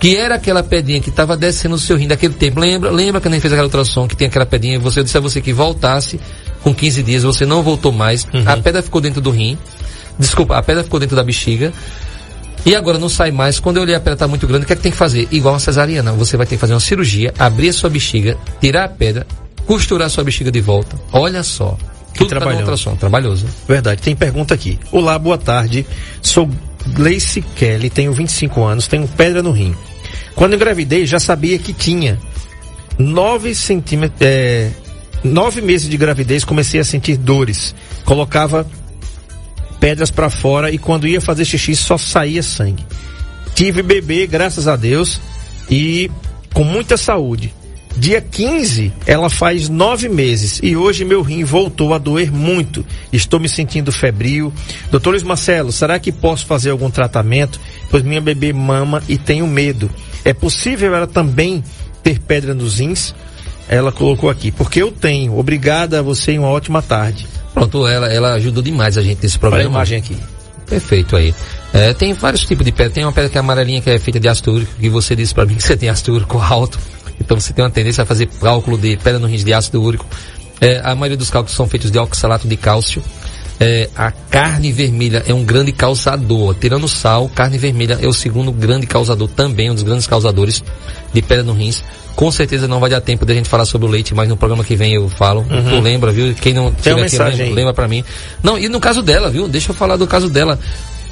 que era aquela pedrinha que estava descendo o seu rim daquele tempo. Lembra, lembra que a gente fez aquela ultrassom que tem aquela pedrinha, e você eu disse a você que voltasse com 15 dias, você não voltou mais, a pedra ficou dentro do rim, desculpa, a pedra ficou dentro da bexiga, e agora não sai mais. Quando eu olhei a pedra tá muito grande, o que é que tem que fazer? Igual uma cesariana. Você vai ter que fazer uma cirurgia, abrir a sua bexiga, tirar a pedra, costurar a sua bexiga de volta. Olha só. Tudo tá no trabalhoso. ultrassom, trabalhoso. Verdade. Tem pergunta aqui. Olá, boa tarde. Sou Gleice Kelly, tenho 25 anos, tenho pedra no rim. Quando engravidei, já sabia que tinha. 9 centímetros. É, nove meses de gravidez, comecei a sentir dores. Colocava pedras para fora e quando ia fazer xixi só saía sangue. Tive bebê, graças a Deus, e com muita saúde. Dia 15, ela faz nove meses e hoje meu rim voltou a doer muito. Estou me sentindo febril. Doutor Luiz Marcelo, será que posso fazer algum tratamento? Pois minha bebê mama e tenho medo. É possível ela também ter pedra nos rins? Ela colocou aqui, porque eu tenho. Obrigada a você e uma ótima tarde. Pronto, ela, ela ajudou demais a gente nesse Olha a imagem aqui. Perfeito aí. É, tem vários tipos de pedra. Tem uma pedra que é amarelinha, que é feita de ácido úrico, que você disse para mim que você tem ácido úrico alto. Então você tem uma tendência a fazer cálculo de pedra no rins de ácido úrico. É, a maioria dos cálculos são feitos de oxalato de cálcio. É, a carne vermelha é um grande causador. Tirando sal, carne vermelha é o segundo grande causador, também um dos grandes causadores de pedra no rins. Com certeza não vai dar tempo de a gente falar sobre o leite, mas no programa que vem eu falo. Uhum. Tu lembra, viu? Quem não Tem uma aqui, lembra, lembra pra mim. Não, e no caso dela, viu? Deixa eu falar do caso dela.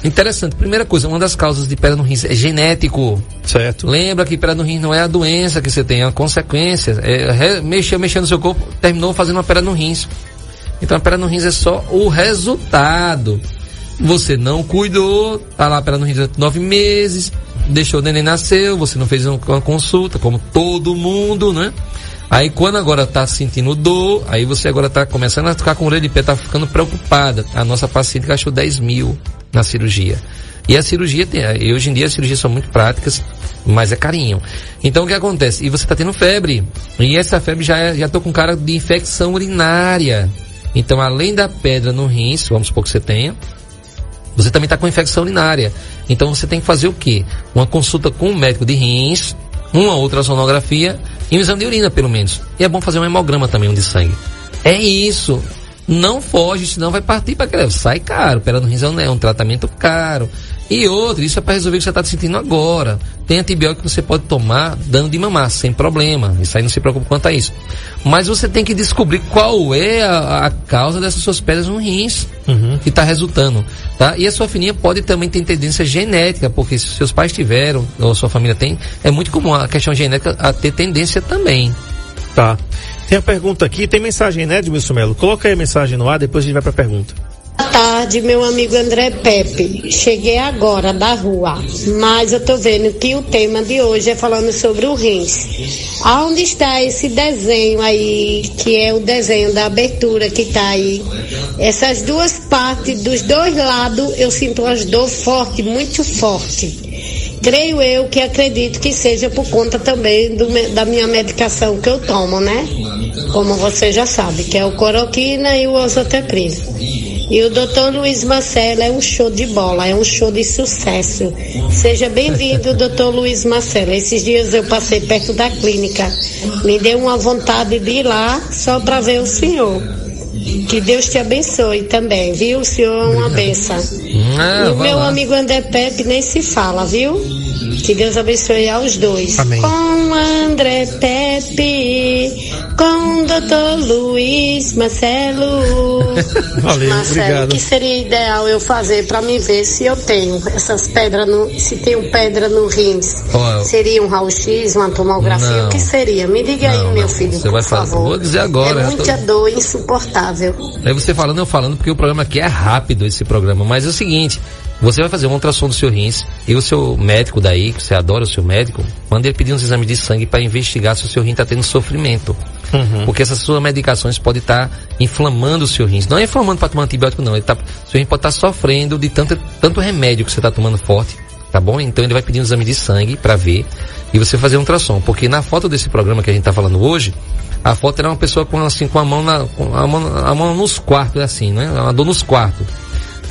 Interessante. Primeira coisa, uma das causas de pedra no rins é genético. Certo. Lembra que pedra no rins não é a doença que você tem, é a consequência. É, mexer, mexer no seu corpo, terminou fazendo uma pedra no rins. Então a pedra no rins é só o resultado. Você não cuidou, tá lá a pedra no rins durante nove meses, deixou o neném nascer, você não fez uma consulta, como todo mundo, né? Aí quando agora tá sentindo dor, aí você agora tá começando a ficar com orelha de pé, tá ficando preocupada. A nossa paciente gastou 10 mil na cirurgia. E a cirurgia tem, hoje em dia as cirurgias são muito práticas, mas é carinho. Então o que acontece? E você tá tendo febre. E essa febre já, é, já tô com cara de infecção urinária. Então além da pedra no rins, vamos supor que você tenha, você também está com infecção urinária. Então você tem que fazer o quê? Uma consulta com um médico de rins, uma outra sonografia e um exame de urina, pelo menos. E é bom fazer um hemograma também, um de sangue. É isso. Não foge, senão vai partir para aquela. Sai caro. Pera no rins é um tratamento caro. E outro, isso é para resolver o que você está sentindo agora. Tem antibiótico que você pode tomar dando de mamar, sem problema. Isso aí não se preocupe quanto a isso. Mas você tem que descobrir qual é a, a causa dessas suas pedras no rins uhum. que está resultando. Tá? E a sua filhinha pode também ter tendência genética, porque se seus pais tiveram, ou sua família tem, é muito comum a questão genética a ter tendência também. Tá. Tem a pergunta aqui, tem mensagem, né, Edmilson Melo? Coloca aí a mensagem no ar, depois a gente vai para a pergunta. Boa tarde, meu amigo André Pepe. Cheguei agora da rua, mas eu tô vendo que o tema de hoje é falando sobre o rins. Aonde está esse desenho aí, que é o desenho da abertura que tá aí? Essas duas partes, dos dois lados, eu sinto as dores forte, muito forte. Creio eu que acredito que seja por conta também do, da minha medicação que eu tomo, né? Como você já sabe, que é o coroquina e o ozotepril. E o doutor Luiz Marcelo é um show de bola, é um show de sucesso. Seja bem-vindo, doutor Luiz Marcelo. Esses dias eu passei perto da clínica. Me deu uma vontade de ir lá só para ver o senhor. Que Deus te abençoe também, viu? O senhor é uma benção. Ah, e o meu lá. amigo André Pepe nem se fala, viu? Que Deus abençoe aos dois. Amém. Com André Pepe, com doutor Luiz Marcelo. (laughs) Valeu, Marcelo, obrigado. o que seria ideal eu fazer para me ver se eu tenho essas pedras no. Se tenho pedra no rins? Oh, seria um raio-x, uma tomografia? Não. O que seria? Me diga não, aí, meu filho. Você vai fazer. Favor. Vou dizer agora. É muita tô... dor insuportável. Aí você falando, eu falando, porque o programa aqui é rápido esse programa. Mas é o seguinte. Você vai fazer um ultrassom do seu rins e o seu médico daí, que você adora o seu médico, manda ele pedir uns exames de sangue para investigar se o seu rim está tendo sofrimento. Uhum. Porque essas suas medicações podem estar tá inflamando o seu rins. Não é inflamando para tomar antibiótico, não. Ele tá, seu rim pode estar tá sofrendo de tanto, tanto remédio que você está tomando forte, tá bom? Então ele vai pedir um exame de sangue para ver e você fazer um ultrassom. Porque na foto desse programa que a gente está falando hoje, a foto era uma pessoa com assim com a mão na com a mão, a mão nos quartos assim, né? Uma dor nos quartos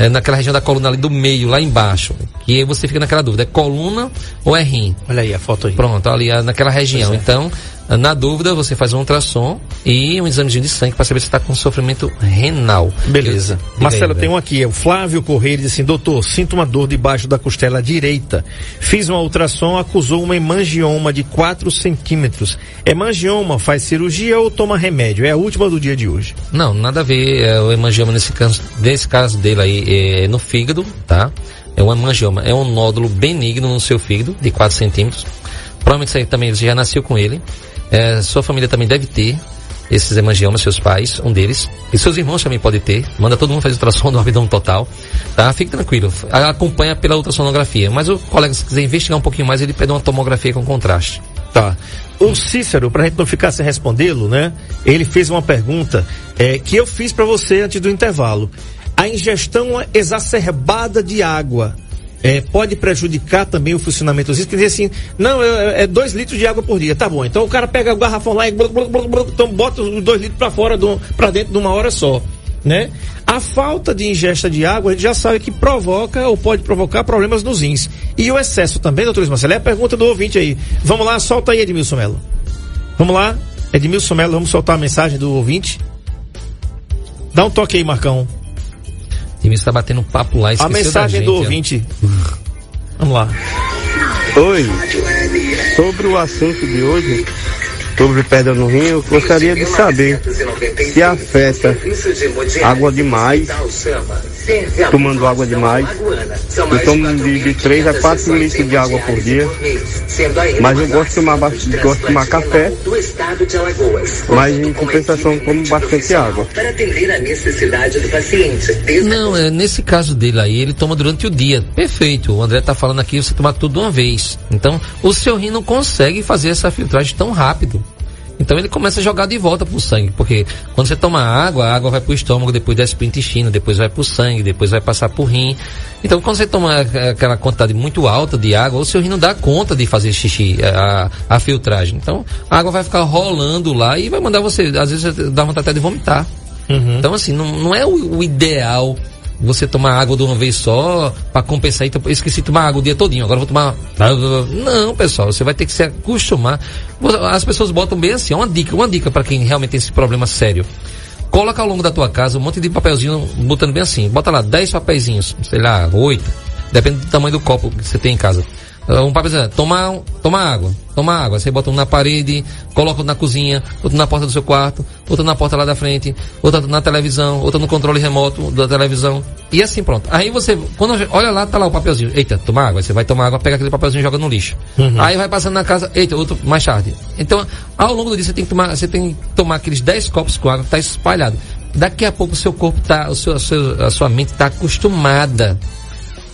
é, naquela região da coluna ali do meio, lá embaixo. Que você fica naquela dúvida, é coluna ou é rim? Olha aí a foto aí. Pronto, ali naquela região. Então, na dúvida, você faz um ultrassom e um exame de sangue para saber se está com sofrimento renal. Beleza. Eu, Marcelo, aí, tem um aqui, é o Flávio Correia, diz assim, doutor, sinto uma dor debaixo da costela direita. Fiz uma ultrassom, acusou uma hemangioma de 4 centímetros. Hemangioma faz cirurgia ou toma remédio? É a última do dia de hoje. Não, nada a ver. É, o hemangioma nesse caso, nesse caso dele aí é no fígado, tá? É um hemangioma, é um nódulo benigno no seu fígado, de 4 centímetros. Provavelmente você também você já nasceu com ele. É, sua família também deve ter esses hemangiomas, seus pais, um deles. E seus irmãos também podem ter. Manda todo mundo fazer ultrassom (laughs) do abdômen total. Tá? Fique tranquilo. Acompanha pela ultrassonografia. Mas o colega, se quiser investigar um pouquinho mais, ele pede uma tomografia com contraste. Tá. O Cícero, pra gente não ficar sem respondê-lo, né? Ele fez uma pergunta é, que eu fiz para você antes do intervalo. A ingestão exacerbada de água é, pode prejudicar também o funcionamento dos rins, que diz assim, não, é, é, dois litros de água por dia, tá bom, então o cara pega o garrafão lá e então bota os dois litros para fora, para dentro de uma hora só, né? A falta de ingesta de água, a gente já sabe que provoca ou pode provocar problemas nos rins. E o excesso também, doutor Marcelo, é a pergunta do ouvinte aí. Vamos lá, solta aí, Edmilson Melo. Vamos lá, Edmilson Melo, vamos soltar a mensagem do ouvinte. Dá um toque aí, Marcão. Time está batendo papo lá, A mensagem gente, do ó. ouvinte. Vamos lá. Oi, sobre o assunto de hoje, sobre pedra no rim, eu gostaria de saber se afeta água demais, tomando água demais. Eu tomo de, de 3 a 4 litros de água por dia, mas eu gosto de tomar, gosto de tomar café, mas em compensação tomo bastante água. Não, é, nesse caso dele aí, ele toma durante o dia. Perfeito. O André tá falando aqui, você toma tudo de uma vez. Então, o seu rim não consegue fazer essa filtragem tão rápido. Então ele começa a jogar de volta pro sangue, porque quando você toma água, a água vai pro estômago, depois desce pro intestino, depois vai pro sangue, depois vai passar pro rim. Então quando você toma aquela quantidade muito alta de água, o seu rim não dá conta de fazer xixi, a, a filtragem. Então a água vai ficar rolando lá e vai mandar você, às vezes dá vontade até de vomitar. Então assim, não, não é o, o ideal você tomar água de uma vez só para compensar. Então, eu esqueci de tomar água o dia todinho, agora vou tomar. Não, pessoal, você vai ter que se acostumar. As pessoas botam bem assim, uma dica, uma dica para quem realmente tem esse problema sério. Coloca ao longo da tua casa um monte de papelzinho, botando bem assim. Bota lá 10 papeizinhos, sei lá, 8. Depende do tamanho do copo que você tem em casa. Um papelzinho, toma, toma água, toma água. Você bota um na parede, coloca outro na cozinha, outro na porta do seu quarto, outro na porta lá da frente, outro na televisão, outro no controle remoto da televisão. E assim pronto. Aí você, quando olha lá, tá lá o papelzinho. Eita, toma água. Você vai tomar água, pega aquele papelzinho e joga no lixo. Aí vai passando na casa, eita, outro mais tarde. Então, ao longo do dia você tem que tomar, você tem que tomar aqueles 10 copos com água que tá espalhado. Daqui a pouco o seu corpo tá, o seu, a, seu- a sua mente tá acostumada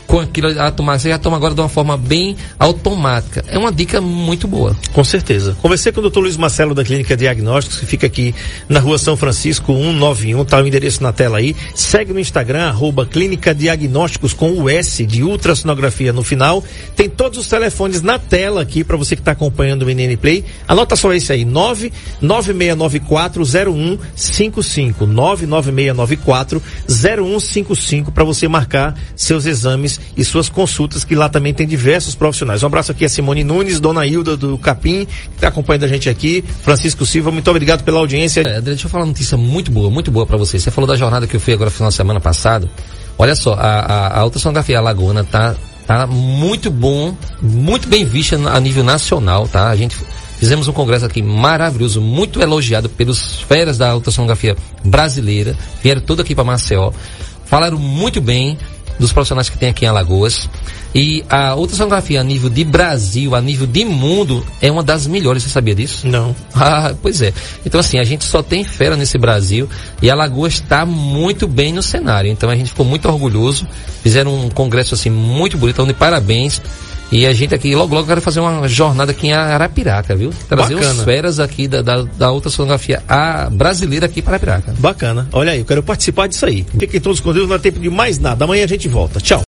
com aquilo a tomar. Você já toma agora de uma forma bem automática. É uma dica muito boa. Com certeza. Conversei com o Dr. Luiz Marcelo da Clínica Diagnósticos, que fica aqui na rua São Francisco 191, tá o endereço na tela aí. Segue no Instagram, arroba Clínica Diagnósticos com o S de ultrassonografia no final. Tem todos os telefones na tela aqui para você que está acompanhando o NN Play. Anota só esse aí, 996940155. 996940155 para você marcar seus exames e suas consultas, que lá também tem diversos profissionais. Um abraço aqui a Simone Nunes, Dona Hilda do Capim, que está acompanhando a gente aqui, Francisco Silva, muito obrigado pela audiência. É, deixa eu falar uma notícia muito boa, muito boa para você. Você falou da jornada que eu fui agora final de semana passado. Olha só, a, a, a ultrassonografia Laguna tá, tá muito bom, muito bem vista a nível nacional, tá? A gente fizemos um congresso aqui maravilhoso, muito elogiado pelos feras da ultrassonografia brasileira. Vieram todo aqui para Maceió. Falaram muito bem dos profissionais que tem aqui em Alagoas. E a ultrassonografia a nível de Brasil, a nível de mundo, é uma das melhores, você sabia disso? Não. (laughs) Ah, pois é. Então, assim, a gente só tem fera nesse Brasil e a Lagoa está muito bem no cenário. Então, a gente ficou muito orgulhoso. Fizeram um congresso, assim, muito bonito. Então, de parabéns. E a gente aqui, logo, logo, quero fazer uma jornada aqui em Arapiraca, viu? Trazer Bacana. os feras aqui da, da, da ultrassonografia a brasileira aqui para Arapiraca. Bacana. Olha aí, eu quero participar disso aí. Fiquem todos com Deus, não há tempo de mais nada. Amanhã a gente volta. Tchau.